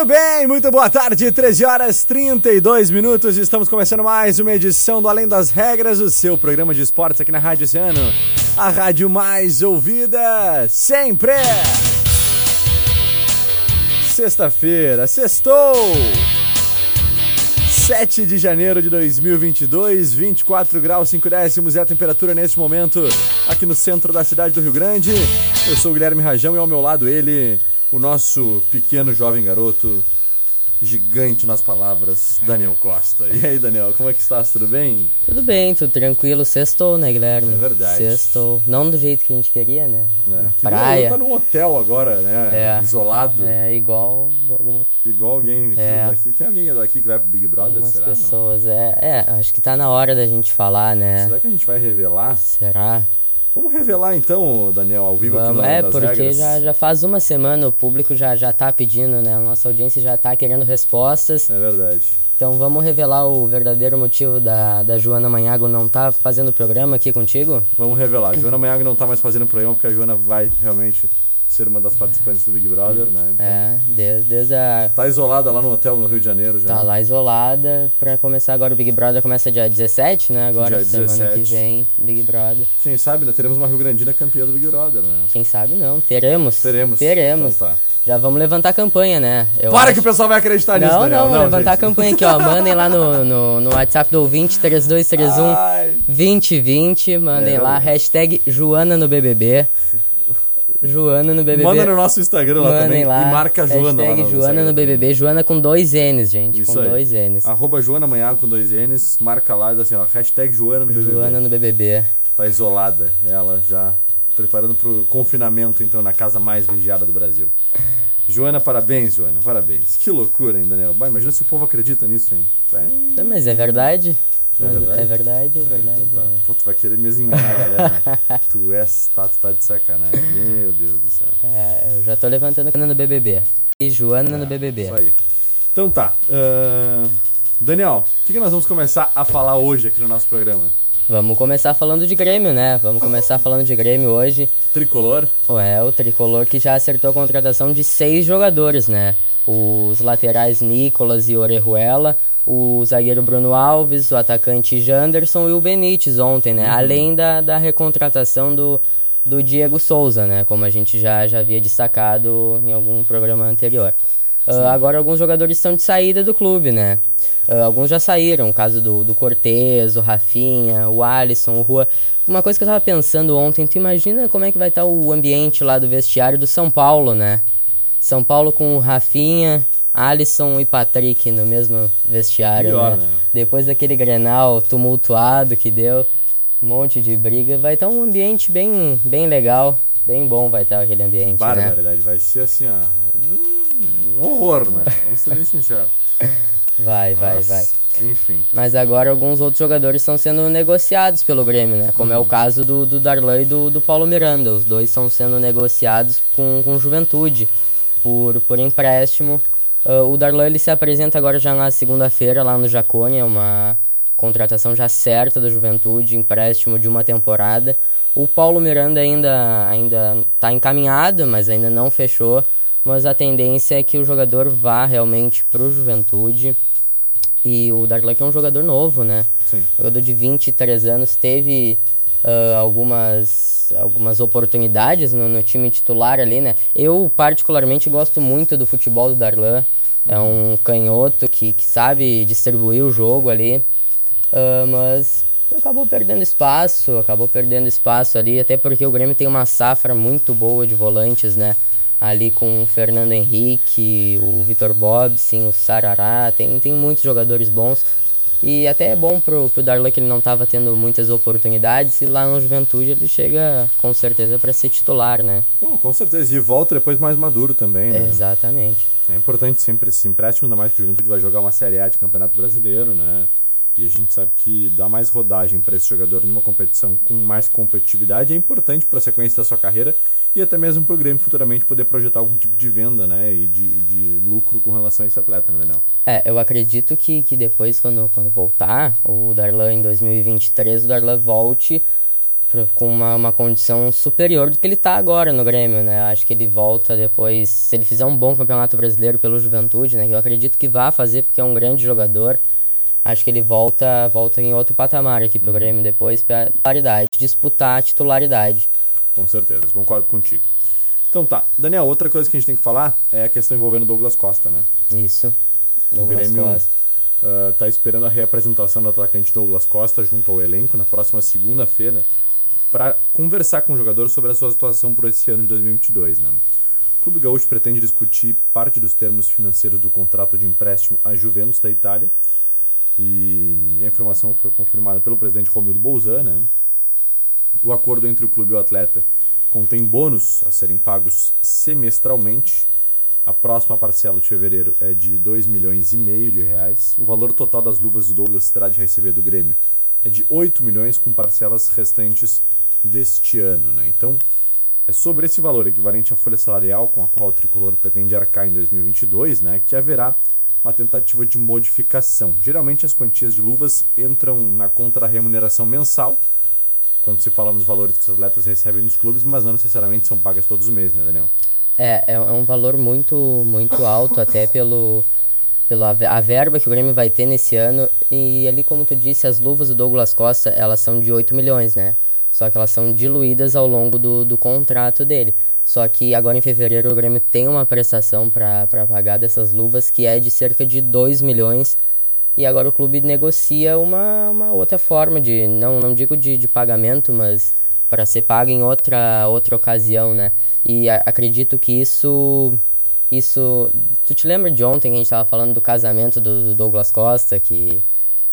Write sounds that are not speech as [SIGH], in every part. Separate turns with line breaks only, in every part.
Muito bem, muito boa tarde, 13 horas 32 minutos. Estamos começando mais uma edição do Além das Regras, o seu programa de esportes aqui na Rádio Oceano. A rádio mais ouvida sempre. Sexta-feira, sextou! 7 de janeiro de 2022, 24 graus 5 décimos é a temperatura neste momento aqui no centro da cidade do Rio Grande. Eu sou o Guilherme Rajão e ao meu lado ele, o nosso pequeno jovem garoto, gigante nas palavras, Daniel Costa. E aí, Daniel, como é que estás? Tudo bem?
Tudo bem, tudo tranquilo. Sextou, né, Guilherme?
É verdade.
Sextou. Não do jeito que a gente queria, né?
É.
Na
Que
praia.
Tá num hotel agora, né?
É.
Isolado.
É igual
Igual alguém
É.
daqui. Tem alguém daqui que vai pro Big Brother,
algumas
será?
pessoas. É, é, acho que tá na hora da gente falar, né?
Será que a gente vai revelar?
Será?
Vamos revelar então, Daniel, ao vivo aqui
Vamos.
no
É,
das
porque
regras.
já, já faz uma semana o público já, já tá pedindo, né? A nossa audiência já tá querendo respostas.
É verdade.
Então vamos revelar o verdadeiro motivo da, da Joana Manhago não tá fazendo o programa aqui contigo?
Vamos revelar. Joana Manhago não tá mais fazendo o programa porque a Joana vai realmente ser uma das participantes do Big Brother, né? Então,
É, desde, desde a.
Tá isolada lá no hotel no Rio de Janeiro já.
Tá lá isolada pra começar agora o Big Brother começa dia 17, né? Agora
Dia
semana
17.
que vem, Big Brother.
Quem sabe, né? Teremos uma Rio Grandina campeã do Big Brother, né?
Quem sabe não, teremos.
Teremos.
Teremos.
Então tá.
Já vamos levantar a campanha, né? Eu
Para
acho-
que o pessoal vai acreditar nisso,
Não,
Daniel.
não, vamos levantar
gente.
a campanha aqui, ó. [LAUGHS] Mandem lá no, no, no WhatsApp do ouvinte 3231
Ai.
2020. Mandem
É,
lá, hashtag Joana no BBB. Joana no BBB.
Manda no nosso Instagram lá
Mandem
também
lá.
e marca Joana lá no
Joana
Instagram
no
também.
BBB. Joana com dois N's, gente.
Isso
com
aí.
dois N's.
Arroba Joana Manhago com dois N's, marca lá, assim, ó, hashtag Joana no BBB.
Joana no BBB.
Tá isolada, ela já preparando pro confinamento, então, na casa mais vigiada do Brasil. [LAUGHS] Joana, parabéns, Joana, parabéns. Que loucura, hein, Daniel? Bah, imagina se o povo acredita nisso, hein? Bem,
Mas é verdade.
É verdade?
É verdade, é verdade.
tá.
é.
Pô, tu vai querer me enganar, galera. [LAUGHS] tu és, tá, tu tá de sacanagem. Meu Deus do céu.
É, eu já tô levantando a Joana no BBB. E Joana no BBB.
É, Isso aí. Então tá. ahn, Daniel, o que, que nós vamos começar a falar hoje aqui no nosso programa?
Vamos começar falando de Grêmio, né? Vamos começar falando de Grêmio hoje.
Tricolor?
É, o tricolor que já acertou a contratação de seis jogadores, né? Os laterais Nicolas e Orejuela, o zagueiro Bruno Alves, o atacante Janderson e o Benítez ontem, né? Além da, da recontratação do, do Diego Souza, né? Como a gente já, já havia destacado em algum programa anterior. Ah, agora alguns jogadores estão de saída do clube, né? Ah, alguns já saíram, o caso do, do Cortez, o Rafinha, o Alisson, o Rua. Uma coisa que eu tava pensando ontem, tu imagina como é que vai estar o ambiente lá do vestiário do São Paulo, né? São Paulo com o Rafinha, Alisson e Patrick no mesmo vestiário,
Pior,
né?
né?
Depois daquele Grenal tumultuado que deu, um monte de briga, vai estar um ambiente bem, bem legal, bem bom vai estar aquele ambiente, né?
Barbaridade, vai ser assim, ó. Um, um horror, né? Vamos ser bem sinceros.
Vai, vai,
Mas,
vai.
Enfim.
Mas agora alguns outros jogadores estão sendo negociados pelo Grêmio, né? Como é o caso do, do Darlan e do, do Paulo Miranda. Os dois estão sendo negociados com, com juventude por, por empréstimo. Ah, o Darlan ele se apresenta agora já na segunda-feira lá no Jacone, é uma contratação já certa da juventude, empréstimo de uma temporada. O Paulo Miranda ainda ainda está encaminhado, mas ainda não fechou. Mas a tendência é que o jogador vá realmente para o Juventude. E o Darlan que é um jogador novo, né?
Sim.
Jogador de 23 anos, teve ah, algumas, algumas oportunidades no, no time titular ali, né? Eu, particularmente, gosto muito do futebol do Darlan. É um canhoto que, que sabe distribuir o jogo ali. Ah, mas acabou perdendo espaço, acabou perdendo espaço ali, até porque o Grêmio tem uma safra muito boa de volantes, né? ali com o Fernando Henrique, o Vitor Bobsin, o Sarará, tem, tem muitos jogadores bons. E até é bom pro, pro Darlan que ele não estava tendo muitas oportunidades e lá no Juventude ele chega com certeza para ser titular, né?
Bom, com certeza. E volta depois mais maduro também, né?
Exatamente.
É importante sempre esse empréstimo, ainda mais que o Juventude vai jogar uma Série A de Campeonato Brasileiro, né? E a gente sabe que dar mais rodagem para esse jogador numa competição com mais competitividade é importante para a sequência da sua carreira e até mesmo para o Grêmio futuramente poder projetar algum tipo de venda né, e de, de lucro com relação a esse atleta, né, Daniel?
É, eu acredito que, que depois, quando, quando voltar, o Darlan em 2023, o Darlan volte com uma, uma condição superior do que ele está agora no Grêmio, né? Acho que ele volta depois, se ele fizer um bom campeonato brasileiro pelo Juventude, né? Que eu acredito que vá fazer porque é um grande jogador acho que ele volta volta em outro patamar aqui pro Grêmio depois para paridade, disputar a titularidade.
Com certeza, concordo contigo. Então tá, Daniel, outra coisa que a gente tem que falar é a questão envolvendo Douglas Costa, né?
Isso.
Douglas o Grêmio Costa. Uh, tá esperando a reapresentação do atacante Douglas Costa junto ao elenco na próxima segunda-feira para conversar com o jogador sobre a sua situação por esse ano de 2022, né? O Clube Gaúcho pretende discutir parte dos termos financeiros do contrato de empréstimo à Juventus da Itália e a informação foi confirmada pelo presidente Romildo Bolzan, né? O acordo entre o clube e o atleta contém bônus a serem pagos semestralmente. A próxima parcela de fevereiro é de 2 milhões e meio de reais. O valor total das luvas do Douglas terá de receber do Grêmio é de 8 milhões com parcelas restantes deste ano, né? Então, é sobre esse valor equivalente à folha salarial com a qual o tricolor pretende arcar em 2022, né, que haverá uma tentativa de modificação. Geralmente as quantias de luvas entram na contra-remuneração mensal, quando se fala nos valores que os atletas recebem nos clubes, mas não necessariamente são pagas todos os meses, né, Daniel?
É, é, é um valor muito, muito alto, até pelo, pela a verba que o Grêmio vai ter nesse ano. E ali, como tu disse, as luvas do Douglas Costa, elas são de 8 milhões, né? Só que elas são diluídas ao longo do, do contrato dele. Só que agora em fevereiro o Grêmio tem uma prestação para pagar dessas luvas que é de cerca de 2 milhões. E agora o clube negocia uma, uma outra forma de, não, não digo de, de pagamento, mas para ser pago em outra, outra ocasião, né? E a, acredito que isso isso. Tu te lembra de ontem que a gente estava falando do casamento do, do, Douglas Costa, que,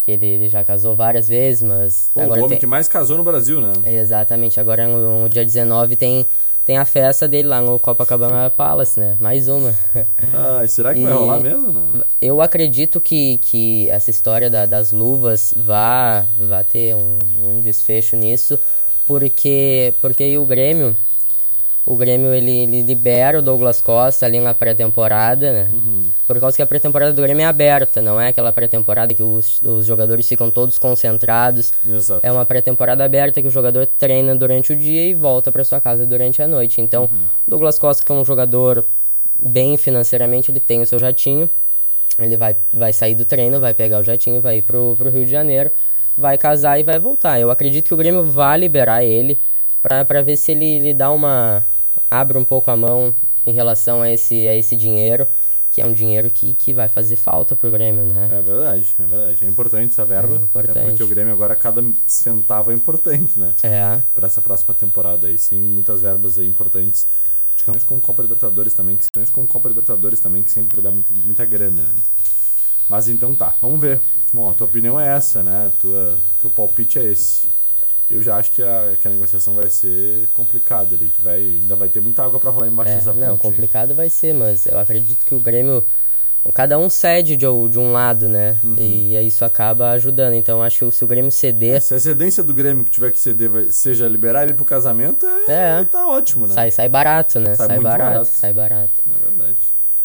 que ele, ele já casou várias vezes, mas.
Pô, agora o homem tem... que mais casou no Brasil, né?
Exatamente, agora no, no dia 19 tem tem a festa dele lá no Copacabana Palace, né? Mais uma.
Ah, e será que e vai rolar mesmo? Não?
Eu acredito que, que essa história da, das luvas vá, vá ter um, um desfecho nisso, porque, porque o Grêmio o Grêmio ele, ele, libera o Douglas Costa ali na pré-temporada, né? Uhum. Por causa que a pré-temporada do Grêmio é aberta, não é aquela pré-temporada que os, os jogadores ficam todos concentrados.
Exato.
É uma pré-temporada aberta que o jogador treina durante o dia e volta para sua casa durante a noite. Então, uhum. o Douglas Costa, que é um jogador bem financeiramente, ele tem o seu jatinho. Ele vai, vai sair do treino, vai pegar o jatinho, vai ir pro, pro Rio de Janeiro, vai casar e vai voltar. Eu acredito que o Grêmio vai liberar ele para ver se ele, ele dá uma, abre um pouco a mão em relação a esse, a esse dinheiro, que é um dinheiro que, que vai fazer falta pro Grêmio, né?
É verdade, é verdade. É importante essa verba. É importante. porque o Grêmio agora, cada centavo é importante, né?
É.
Para essa próxima temporada aí, sem muitas verbas aí importantes. Questões como Copa Libertadores também, questões como Copa Libertadores também, que sempre dá muita, muita grana. Né? Mas então tá, vamos ver. Bom, a tua opinião é essa, né? Tua, teu palpite é esse eu já acho que a, que a negociação vai ser complicada ali, que vai, ainda vai ter muita água para rolar embaixo
é,
dessa
ponte. Não, complicado vai ser, mas eu acredito que o Grêmio, cada um cede de, de um lado, né? Uhum. E isso acaba ajudando. Então acho que se o Grêmio ceder. É,
se a cedência do Grêmio que tiver que ceder vai, seja liberar ele pro casamento, é, é. tá ótimo, né?
Sai, sai barato, né? Sai, sai barato, barato, Sai barato.
É verdade.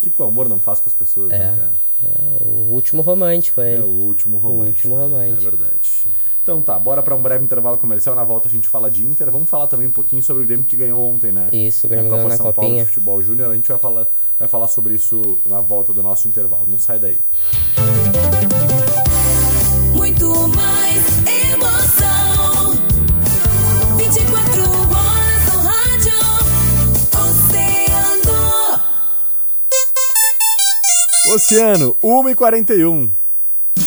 O que o amor não faz com as pessoas, né, é. né, cara?
É, o último romântico é ele.
É o último romântico.
O último romântico.
É verdade. Então tá, bora para um breve intervalo comercial. Na volta a gente fala de Inter. Vamos falar também um pouquinho sobre o Grêmio que ganhou ontem, né?
Isso, o Grêmio ganhou na
São
Copinha. Paulo
Futebol Júnior. A gente vai falar, vai falar sobre isso na volta do nosso intervalo. Não sai daí.
Muito mais emoção. 24 horas no rádio. Oceano.
Oceano, 1h41.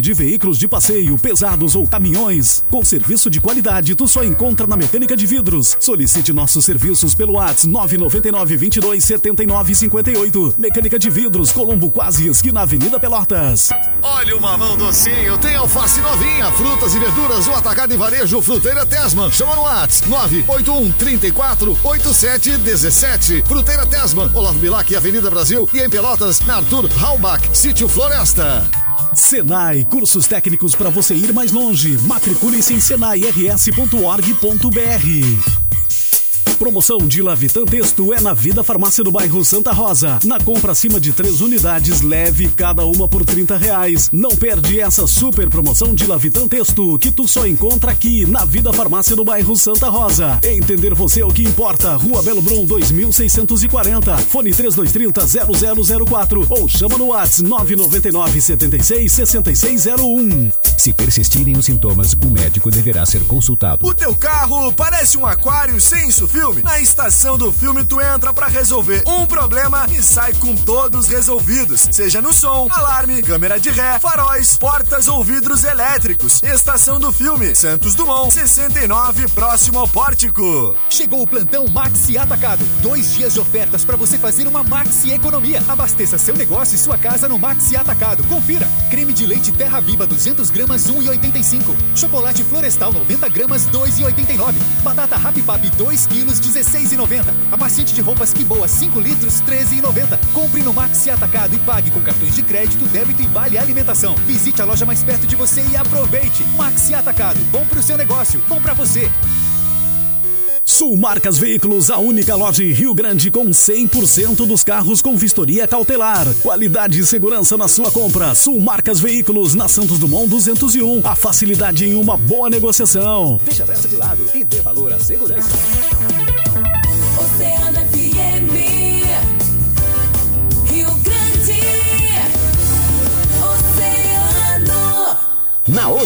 de veículos de passeio, pesados ou caminhões. Com serviço de qualidade, tu só encontra na Mecânica de Vidros. Solicite nossos serviços pelo WhatsApp 999 22 79 58. Mecânica de Vidros, Colombo Quase, esquina Avenida Pelotas.
Olha o mamão docinho, tem alface novinha, frutas e verduras, o atacado e varejo Fruteira Tesman. Chama no WhatsApp 981 34 87 17. Fruteira Tesman, Olavo Bilac, Avenida Brasil e em Pelotas, na Arthur Halbach, Sítio Floresta.
Senai, cursos técnicos para você ir mais longe. Matricule-se em senairs.org.br. Promoção de Lavitan Texto é na Vida Farmácia do bairro Santa Rosa. Na compra acima de três unidades, leve cada uma por 30 reais. Não perde essa super promoção de Lavitan Texto que tu só encontra aqui na Vida Farmácia do bairro Santa Rosa. Entender você é o que importa. Rua Belo Brum 2640. Fone 3230 0004 ou chama no WhatsApp 999 76 6601.
Se persistirem os sintomas, o médico deverá ser consultado.
O teu carro parece um aquário sem filme? Na estação do filme tu entra pra resolver um problema e sai com todos resolvidos, seja no som, alarme, câmera de ré, faróis, portas ou vidros elétricos. Estação do filme, Santos Dumont, 69, próximo ao pórtico.
Chegou o plantão Maxi Atacado. Dois dias de ofertas para você fazer uma Maxi Economia. Abasteça seu negócio e sua casa no Maxi Atacado. Confira. Creme de leite Terra Viva 200 gramas 1,85. Chocolate Florestal 90 gramas 2,89. Batata Happy Papi 2 quilos 16,90. Amaciante de roupas que boa 5 litros 13,90. Compre no Maxi Atacado e pague com cartões de crédito, débito e vale alimentação. Visite a loja mais perto de você e aproveite. Maxi Atacado. Bom pro seu negócio. Bom pra você.
Sul Marcas Veículos, a única loja em Rio Grande com 100% dos carros com vistoria cautelar. Qualidade e segurança na sua compra. Sul Marcas Veículos, na Santos Dumont 201. A facilidade em uma boa negociação.
Deixa a pressa de lado e dê valor à segurança.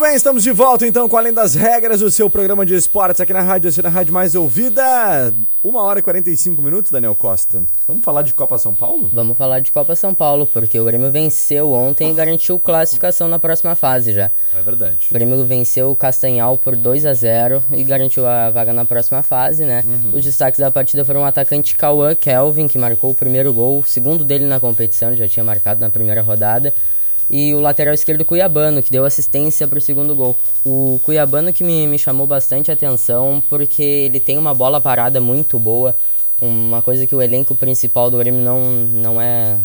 Muito bem, estamos de volta então com Além das Regras, o seu programa de esportes aqui na rádio, na rádio mais ouvida. Uma hora e 45 minutos, Daniel Costa. Vamos falar de Copa São Paulo?
Vamos falar de Copa São Paulo, porque o Grêmio venceu ontem e garantiu classificação na próxima fase já.
É verdade.
O Grêmio venceu o Castanhal por 2 a 0 e garantiu a vaga na próxima fase, né? Os destaques da partida foram o atacante Cauã Kelvin, que marcou o primeiro gol, o segundo dele na competição, já tinha marcado na primeira rodada. E o lateral esquerdo Cuiabano, que deu assistência para o segundo gol. O Cuiabano que me, me chamou bastante atenção, porque ele tem uma bola parada muito boa, uma coisa que o elenco principal do Grêmio não, não, é,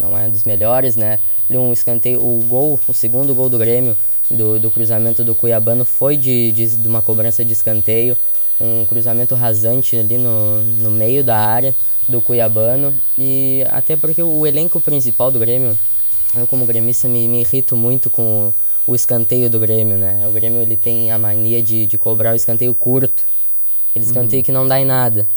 não é dos melhores, né? Um escanteio, o gol, o segundo gol do Grêmio, do, do cruzamento do Cuiabano, foi de, de, de uma cobrança de escanteio, um cruzamento rasante ali no, no meio da área do Cuiabano, e até porque o elenco principal do Grêmio eu como gremista me, me irrito muito com o, o escanteio do Grêmio, né? O Grêmio ele tem a mania de, de cobrar o escanteio curto. Ele escanteio que não dá em nada.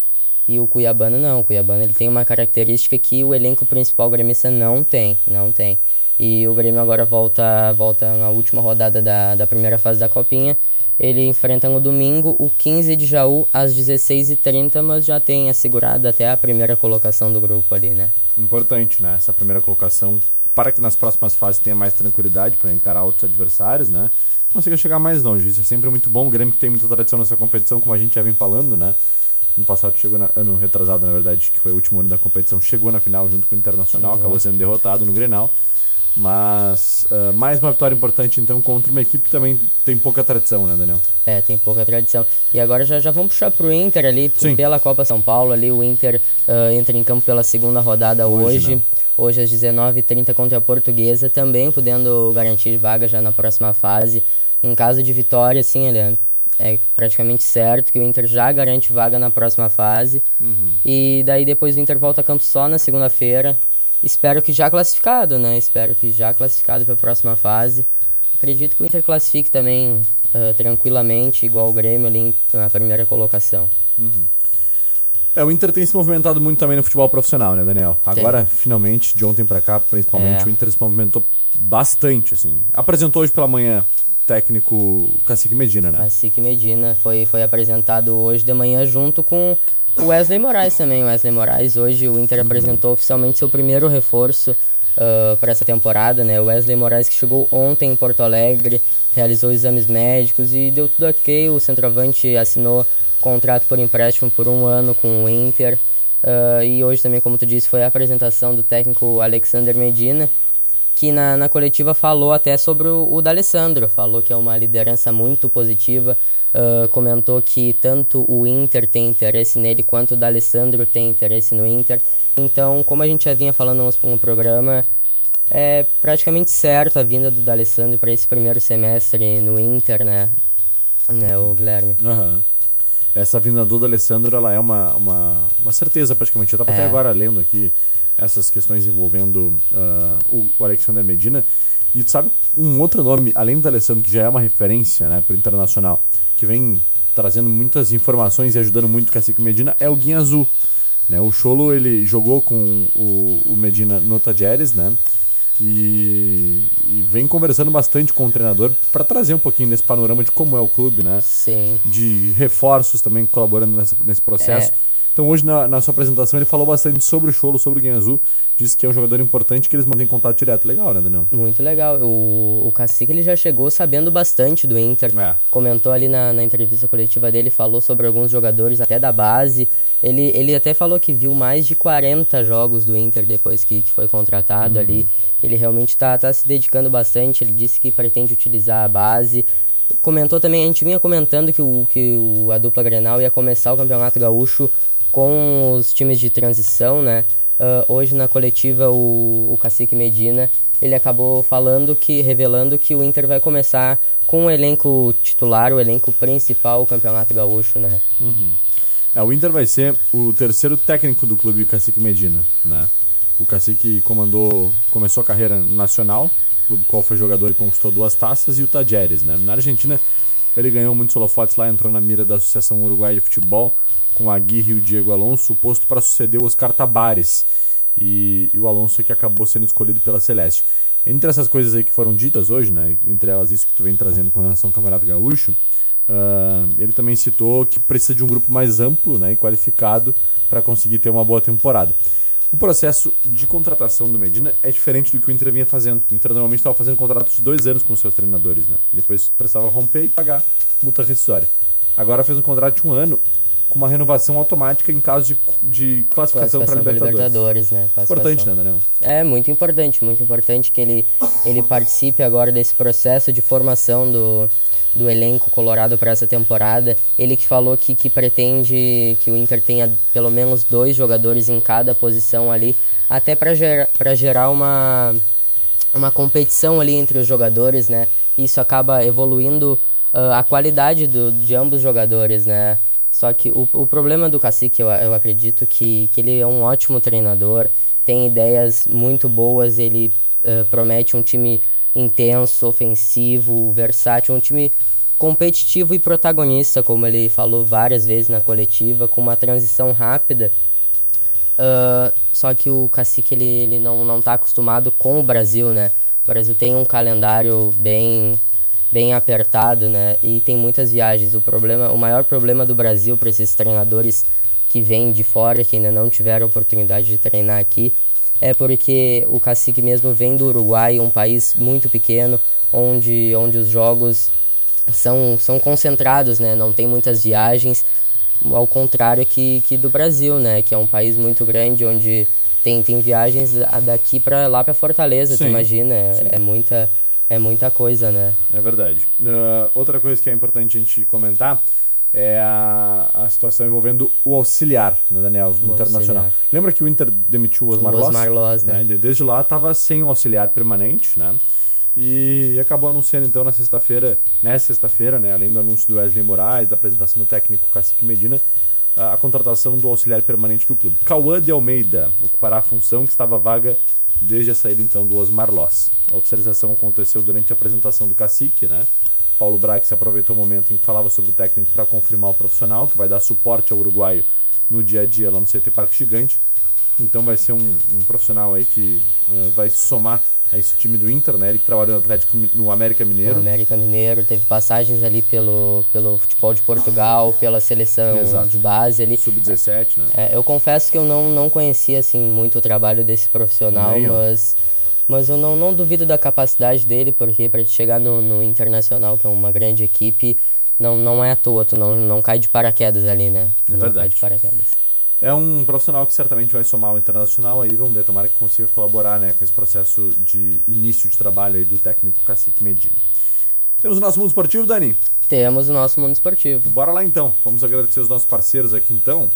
E o Cuiabano não, o Cuiabano ele tem uma característica que o elenco principal gremista não tem, não tem. E o Grêmio agora volta, volta na última rodada da, da primeira fase da Copinha. Ele enfrenta no domingo o 15 de Jaú às 16h30, mas já tem assegurado até a primeira colocação do grupo ali, né?
Importante, né? Essa primeira colocação para que nas próximas fases tenha mais tranquilidade para encarar outros adversários, né? Consiga chegar mais longe. Isso é sempre muito bom. O Grêmio que tem muita tradição nessa competição, como a gente já vem falando, né? No passado chegou, na, ano retrasado, na verdade, que foi o último ano da competição, chegou na final junto com o Internacional, acabou sendo derrotado no Grenal. Mas ah, mais uma vitória importante, então, contra uma equipe que também tem pouca tradição, né, Daniel?
É, tem pouca tradição. E agora já, já vamos puxar pro Inter ali,
Sim.
pela Copa São Paulo ali, o Inter ah, entra em campo pela segunda rodada
Hoje,
hoje,
né?
hoje, às 19h30 contra a Portuguesa, também podendo garantir vaga já na próxima fase. Em caso de vitória, assim, ele é, é praticamente certo que o Inter já garante vaga na próxima fase. E daí depois o Inter volta a campo só na segunda-feira. Espero que já classificado, né? Espero que já classificado para a próxima fase. Acredito que o Inter classifique também ah, tranquilamente, igual o Grêmio ali na primeira colocação.
É, o Inter tem se movimentado muito também no futebol profissional, né, Daniel?
Tem.
Agora, finalmente, de ontem pra cá, principalmente,
É.
o Inter se movimentou bastante, assim. Apresentou hoje pela manhã técnico Cacique Medina, né?
Cacique Medina foi, foi apresentado hoje de manhã junto com o Wesley Moraes também. Wesley Moraes, hoje o Inter apresentou oficialmente seu primeiro reforço para essa temporada, né? O Wesley Moraes que chegou ontem em Porto Alegre, realizou exames médicos e deu tudo ok. O centroavante assinou contrato por empréstimo por um ano com o Inter. Ah, e hoje também, como tu disse, foi a apresentação do técnico Alexander Medina, que na, na coletiva falou até sobre o, o D'Alessandro, falou que é uma liderança muito positiva, ah, comentou que tanto o Inter tem interesse nele quanto o D'Alessandro tem interesse no Inter. Então, como a gente já vinha falando no, programa, é praticamente certo a vinda do D'Alessandro para esse primeiro semestre no Inter, né? Né, o Guilherme?
Aham. Essa vinda do Alessandro, ela é uma, uma, uma certeza praticamente. Eu tava até
É.
agora lendo aqui essas questões envolvendo ah, o, o Alexander Medina. E sabe um outro nome, além do Alessandro, que já é uma referência né, pro Internacional, que vem trazendo muitas informações e ajudando muito o Cacique Medina, é o Guinha Azul. Né? O Cholo, ele jogou com o, o Medina no Tajeres, né? E, e vem conversando bastante com o treinador para trazer um pouquinho desse panorama de como é o clube, né?
Sim.
de reforços também colaborando nessa, nesse processo.
É.
Então hoje na, na sua apresentação ele falou bastante sobre o Cholo, sobre o Guinha Azul, disse que é um jogador importante que eles mantêm contato direto. Legal, né, Daniel?
Muito legal. O, o Cacique ele já chegou sabendo bastante do Inter.
É.
Comentou ali na, na entrevista coletiva dele, falou sobre alguns jogadores até da base. Ele, ele até falou que viu mais de 40 jogos do Inter depois que, que foi contratado ali. Ele realmente está tá se dedicando bastante. Ele disse que pretende utilizar a base. Comentou também, a gente vinha comentando que, o, que o, a dupla Grenal ia começar o Campeonato Gaúcho com os times de transição, né? Ah, hoje na coletiva o, o Cacique Medina ele acabou falando que revelando que o Inter vai começar com o elenco titular, o elenco principal, o Campeonato Gaúcho, né?
É, o Inter vai ser o terceiro técnico do clube Cacique Medina, né? O Cacique comandou, começou a carreira nacional, clube qual foi jogador e conquistou duas taças, e o Tajeres, né? Na Argentina, ele ganhou muitos holofotes lá, entrou na mira da Associação Uruguai de Futebol, com a Aguirre e o Diego Alonso, posto para suceder o Oscar Tabares. E, e o Alonso é que acabou sendo escolhido pela Celeste. Entre essas coisas aí que foram ditas hoje, né? Entre elas isso que tu vem trazendo com relação ao Campeonato Gaúcho, ah, ele também citou que precisa de um grupo mais amplo né, e qualificado para conseguir ter uma boa temporada. O processo de contratação do Medina é diferente do que o Inter vinha fazendo. O Inter normalmente estava fazendo contratos de dois anos com seus treinadores, né? Depois precisava romper e pagar multa rescisória. Agora fez um contrato de um ano com uma renovação automática em caso de, de classificação, para
Classificação
Libertadores.
Libertadores, né?
Importante, né, Daniel?
É muito importante, muito importante que ele, ele participe agora desse processo de formação do, do elenco colorado para essa temporada. Ele que falou que, que pretende que o Inter tenha pelo menos dois jogadores em cada posição ali, até para gerar, pra gerar uma, uma competição ali entre os jogadores, né? Isso acaba evoluindo ah, a qualidade do, de ambos os jogadores, né? Só que o, o problema do Cacique, eu, eu acredito que, que ele é um ótimo treinador, tem ideias muito boas, ele ah, promete um time intenso, ofensivo, versátil, um time competitivo e protagonista, como ele falou várias vezes na coletiva, com uma transição rápida. Ah, só que o Cacique ele, ele não, não tá acostumado com o Brasil, né? Brasil tem um calendário bem bem apertado, né? E tem muitas viagens. O problema, o maior problema do Brasil para esses treinadores que vêm de fora, que ainda não tiveram oportunidade de treinar aqui, é porque o Cacique mesmo vem do Uruguai, um país muito pequeno, onde, onde os jogos são, são concentrados, né? Não tem muitas viagens, ao contrário que, que do Brasil, né? Que é um país muito grande, onde tem, tem viagens da- daqui para lá para Fortaleza, tu
Sim,
imagina? É, é muita é muita coisa, né?
É verdade. Ah, outra coisa que é importante a gente comentar é a, a situação envolvendo o auxiliar, né, Daniel, no internacional.
auxiliar.
Lembra que o Inter demitiu o Osmar
O? Osmar Loss, né?
E Desde lá estava sem o auxiliar permanente, né? E acabou anunciando então na sexta-feira, nessa sexta-feira, né, além do anúncio do Wesley Moraes, da apresentação do técnico Cacique Medina, a, a contratação do auxiliar permanente do clube. Cauã de Almeida ocupará a função que estava vaga desde a saída então do Osmar Loss. A oficialização aconteceu durante a apresentação do Cacique, né? Paulo Brax aproveitou o momento em que falava sobre o técnico para confirmar o profissional, que vai dar suporte ao uruguaio no dia a dia lá no CT Parque Gigante. Então vai ser um, um profissional aí que eh, vai somar a esse time do Inter, né? Ele que trabalhou no Atlético no América Mineiro.
O América Mineiro teve passagens ali pelo, pelo futebol de Portugal, pela seleção
Exato.
de base ali.
Sub-17, né?
É, eu confesso que eu não, não conhecia assim muito o trabalho desse profissional,
Nem eu.
mas mas eu não, não duvido da capacidade dele, porque para chegar no, no Internacional, que é uma grande equipe, não, não é à toa, tu não, não cai de paraquedas ali, né? Tu não cai
verdade.
de paraquedas.
É um profissional que certamente vai somar o internacional aí, vamos ver, tomara que consiga colaborar né, com esse processo de início de trabalho aí do técnico Cacique Medina. Temos o nosso mundo esportivo, Dani?
Temos o nosso mundo esportivo.
Bora lá então, vamos agradecer os nossos parceiros aqui então.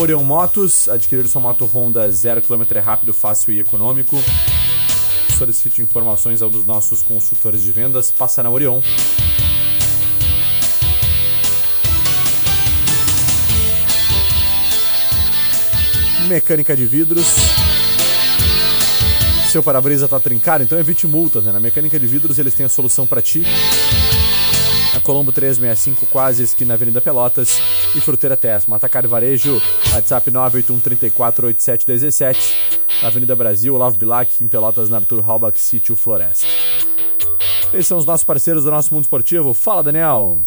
Orion Motos, adquirir sua moto Honda 0km é rápido, fácil e econômico. Solicite informações ao dos nossos consultores de vendas, passa na Orion. Mecânica de vidros. Seu para-brisa tá trincado, então evite multas, né? Na Mecânica de Vidros eles têm a solução para ti. Na Colombo 365, quase esquina Avenida Pelotas e Fruteira Tesma. Atacar Varejo, WhatsApp 981 34 8717. Avenida Brasil, Olavo Bilac, em Pelotas, na Arthur Halbach, Sítio Floresta. Esses são os nossos parceiros do nosso mundo esportivo. Fala, Daniel!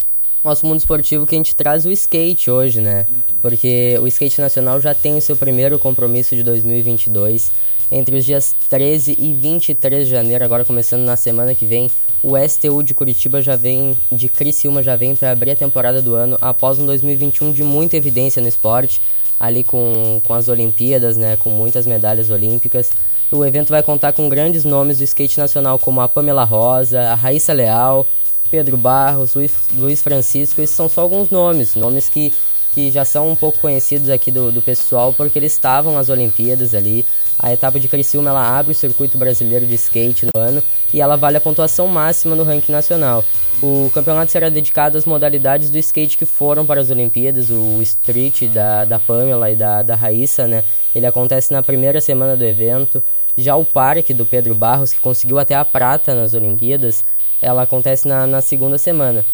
Nosso mundo esportivo que a gente traz o skate hoje, né? Porque o skate nacional já tem o seu primeiro compromisso de 2022. Entre os dias 13 e 23 de janeiro, agora começando na semana que vem, o STU de Curitiba já vem, de Criciúma já vem para abrir a temporada do ano após um 2021 de muita evidência no esporte, ali com, com as Olimpíadas, né? Com muitas medalhas olímpicas. O evento vai contar com grandes nomes do skate nacional, como a Pamela Rosa, a Raíssa Leal, Pedro Barros, Luiz, Luiz Francisco, esses são só alguns nomes, nomes que, que já são um pouco conhecidos aqui do, do pessoal, porque eles estavam nas Olimpíadas ali. A etapa de Criciúma, ela abre o circuito brasileiro de skate no ano e ela vale a pontuação máxima no ranking nacional. O campeonato será dedicado às modalidades do skate que foram para as Olimpíadas, o street da, da Pamela e da, da Raíssa, né? Ele acontece na primeira semana do evento. Já o parque do Pedro Barros, que conseguiu até a prata nas Olimpíadas, ela acontece na, na segunda semana.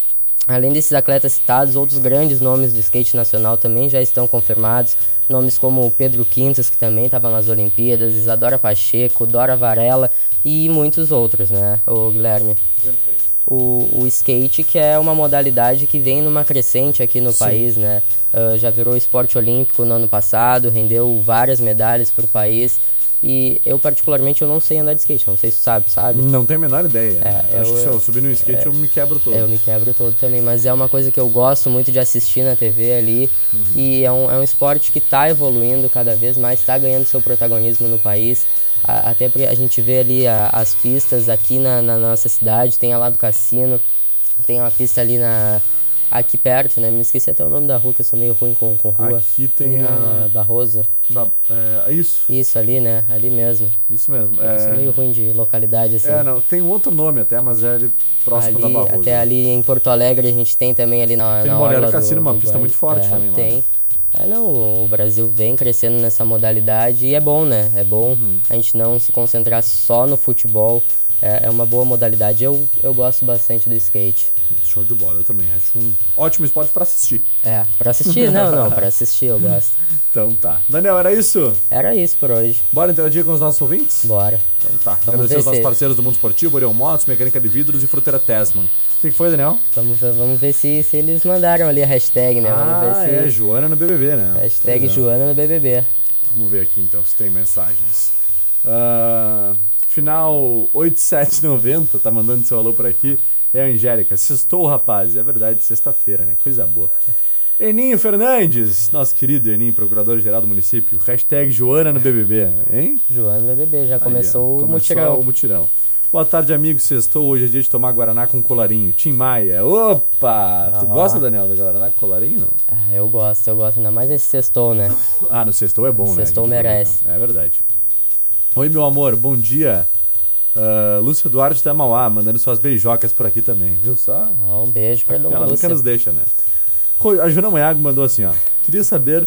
Além desses atletas citados, outros grandes nomes do skate nacional também já estão confirmados. Nomes como o Pedro Quintas, que também estava nas Olimpíadas, Isadora Pacheco, Dora Varela e muitos outros, né, o Guilherme? O, o skate, que é uma modalidade que vem numa crescente aqui no país, né? Ah, já virou esporte olímpico no ano passado, rendeu várias medalhas para o país. E eu, particularmente, eu não sei andar de skate, não sei se sabe, sabe?
Não tenho a menor ideia.
É,
Acho
eu-
que se eu subir no skate eu me quebro todo.
Eu me quebro todo também, mas é uma coisa que eu gosto muito de assistir na TV ali. E é um, é um esporte que está evoluindo cada vez mais, está ganhando seu protagonismo no país. A- até porque a gente vê ali a- as pistas aqui na, na nossa cidade, tem a lá do cassino, tem uma pista ali na. Aqui perto, né? Me esqueci até o nome da rua, que eu sou meio ruim com, com rua.
Aqui tem
Ali
a-
na Barroso.
Na- é, isso,
Isso, ali, né? Ali mesmo.
isso mesmo.
Eu sou meio
É,
ruim de localidade, assim.
é, não, tem um outro nome até, mas é ali próximo
ali,
da Barroso.
Até ali em Porto Alegre a gente tem também ali na,
Tem
na do-
Cassino, uma pista muito forte
é,
também
Tem.
né?
É, não, o Brasil vem crescendo nessa modalidade e é bom, né? É bom
Uhum.
a gente não se concentrar só no futebol. É, é uma boa modalidade. Eu, eu gosto bastante do skate.
Show de bola, eu também. Acho um ótimo esporte pra assistir.
É, pra assistir? não, não, pra assistir eu gosto.
Então tá. Daniel, era isso?
Era isso por hoje.
Bora interagir com os nossos ouvintes?
Bora.
Então tá.
Vamos
Agradecer aos nossos parceiros do Mundo Esportivo, Orion Motos, Mecânica de Vidros e Fruteira Tesman. O que, foi, Daniel?
Vamos ver, vamos ver se, se eles mandaram ali a hashtag, né? Vamos
ah,
ver se.
é, Joana no BBB, né?
Hashtag
é.
Joana no BBB.
Vamos ver aqui então se tem mensagens. Ah, final 8790, tá mandando seu alô por aqui. É a Angélica. Sextou, rapaz. É verdade, sexta-feira, né? Coisa boa. Eninho Fernandes, nosso querido Eninho, procurador-geral do município. Hashtag Joana no BBB, hein?
Joana no BBB, já
Aí,
começou o mutirão.
o mutirão. Boa tarde, amigo. Sextou. Hoje é dia de tomar Guaraná com colarinho. Tim Maia. Opa! Tu
Ah.
gosta, Daniel, da Guaraná com colarinho? Não?
Ah, eu gosto, eu gosto, ainda mais esse sextou, né?
Ah, no sextou é bom, né?
Sextou
gente
merece.
É verdade. Oi, meu amor, bom dia. Ah, Lúcia Duarte da Mauá, mandando suas beijocas por aqui também, viu só?
Ah, um beijo Dona
Ela nunca
Lúcia.
nos deixa, né? A Joana Maiago mandou assim, ó. Queria saber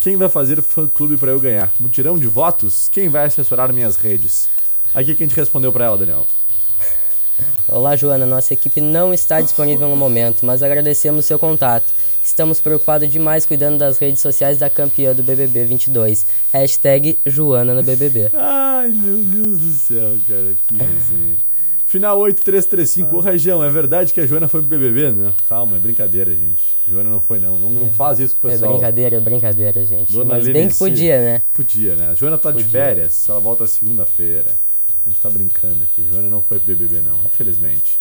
quem vai fazer o fã-clube pra eu ganhar. Mutirão de votos? Quem vai assessorar minhas redes? Aqui que a gente respondeu pra ela, Daniel.
Olá, Joana. Nossa equipe não está disponível no momento, mas agradecemos seu contato. Estamos preocupados demais cuidando das redes sociais da campeã do BBB 22. Hashtag Joana no BBB.
Ai, meu Deus do céu, cara, que resenha. Final 8335, ô Rajão, é verdade que a Joana foi pro BBB? Não, calma, é brincadeira, gente. Joana não foi, não. Não, não faz isso com o
É
pessoal.
brincadeira, é brincadeira, gente.
Dona
mas bem que podia, né?
Podia, né? A Joana tá de
Podia.
férias, ela volta segunda-feira. A gente tá brincando aqui. Joana não foi pro BBB, não, infelizmente.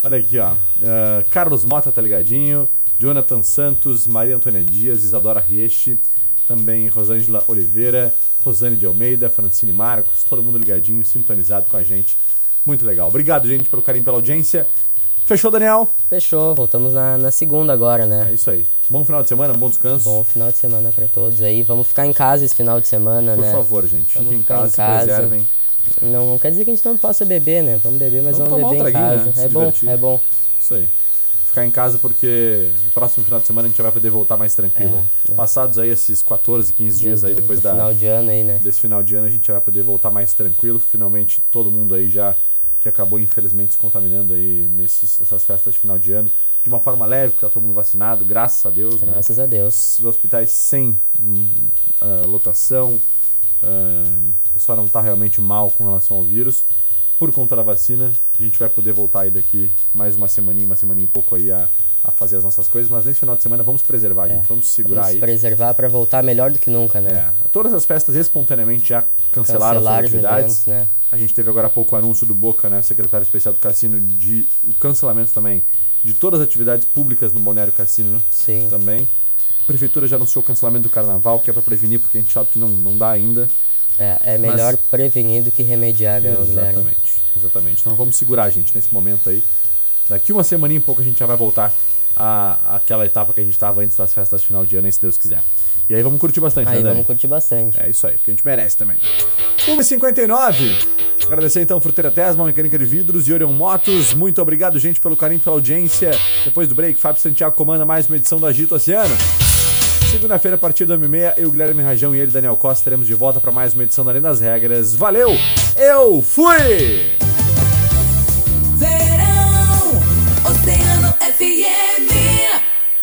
Olha aqui, ó. Ah, Carlos Mota tá ligadinho. Jonathan Santos, Maria Antônia Dias, Isadora Rieche, também Rosângela Oliveira, Rosane de Almeida, Francine Marcos, todo mundo ligadinho, sintonizado com a gente. Muito legal. Obrigado, gente, pelo carinho, pela audiência. Fechou, Daniel?
Fechou, voltamos na, na segunda agora,
É
né?
isso aí. Bom final de semana, bom descanso.
Bom final de semana pra todos aí. Vamos ficar em casa esse final de semana,
Por
né?
favor, gente,
Vamos
fiquem em
ficar em
casa, se
casa.
preservem.
Não, não quer dizer que a gente não possa beber, né? Vamos beber, mas
Vamos
vamos,
um
beber em casa.
né? Se
É bom,
divertir.
é bom.
Isso aí. Ficar em casa porque no próximo final de semana a gente já vai poder voltar mais tranquilo.
É, é.
Passados aí esses 14, 15 dias aí depois
do
da,
final de ano aí, né?
desse final de ano a gente vai poder voltar mais tranquilo. Finalmente todo mundo aí já que acabou infelizmente se contaminando aí nesses, nessas festas de final de ano de uma forma leve, porque tá todo mundo vacinado, graças a Deus, né?
Graças a Deus.
Os hospitais sem ah, lotação, ah, o pessoal não tá realmente mal com relação ao vírus. Por conta da vacina, a gente vai poder voltar aí daqui mais uma semaninha, uma semaninha e pouco aí a, a fazer as nossas coisas, mas nesse final de semana vamos preservar, gente, vamos segurar
É. Vamos
aí.
preservar pra voltar melhor do que nunca, né?
É, todas as festas espontaneamente já cancelaram,
Cancelar
suas atividades.
eventos, né?
A gente teve agora há pouco o anúncio do Boca, né, secretário especial do Cassino, de o cancelamento também de todas as atividades públicas no Balneário Cassino
Sim.
também. A prefeitura já anunciou o cancelamento do carnaval, que é para prevenir, porque a gente sabe que não, não dá ainda.
É, é melhor
Mas-
prevenir do que remediar, né, Guilherme?
Exatamente, exatamente. Então vamos segurar, gente, nesse momento aí. Daqui uma semaninha e pouco a gente já vai voltar à, àquela etapa que a gente estava antes das festas de final de ano, se Deus quiser. E aí vamos curtir bastante,
Aí
né,
vamos curtir bastante.
É isso aí, porque a gente merece também. 1h59. Agradecer então Fruteira Tesma, Mecânica de Vidros e Orion Motos. Muito obrigado, gente, pelo carinho, pela audiência. Depois do break, Fábio Santiago comanda mais uma edição do Agito Oceano. Segunda-feira, a partir da 1h30, eu, Guilherme Rajão e ele, Daniel Costa, estaremos de volta para mais uma edição da Além das Regras. Valeu! Eu fui!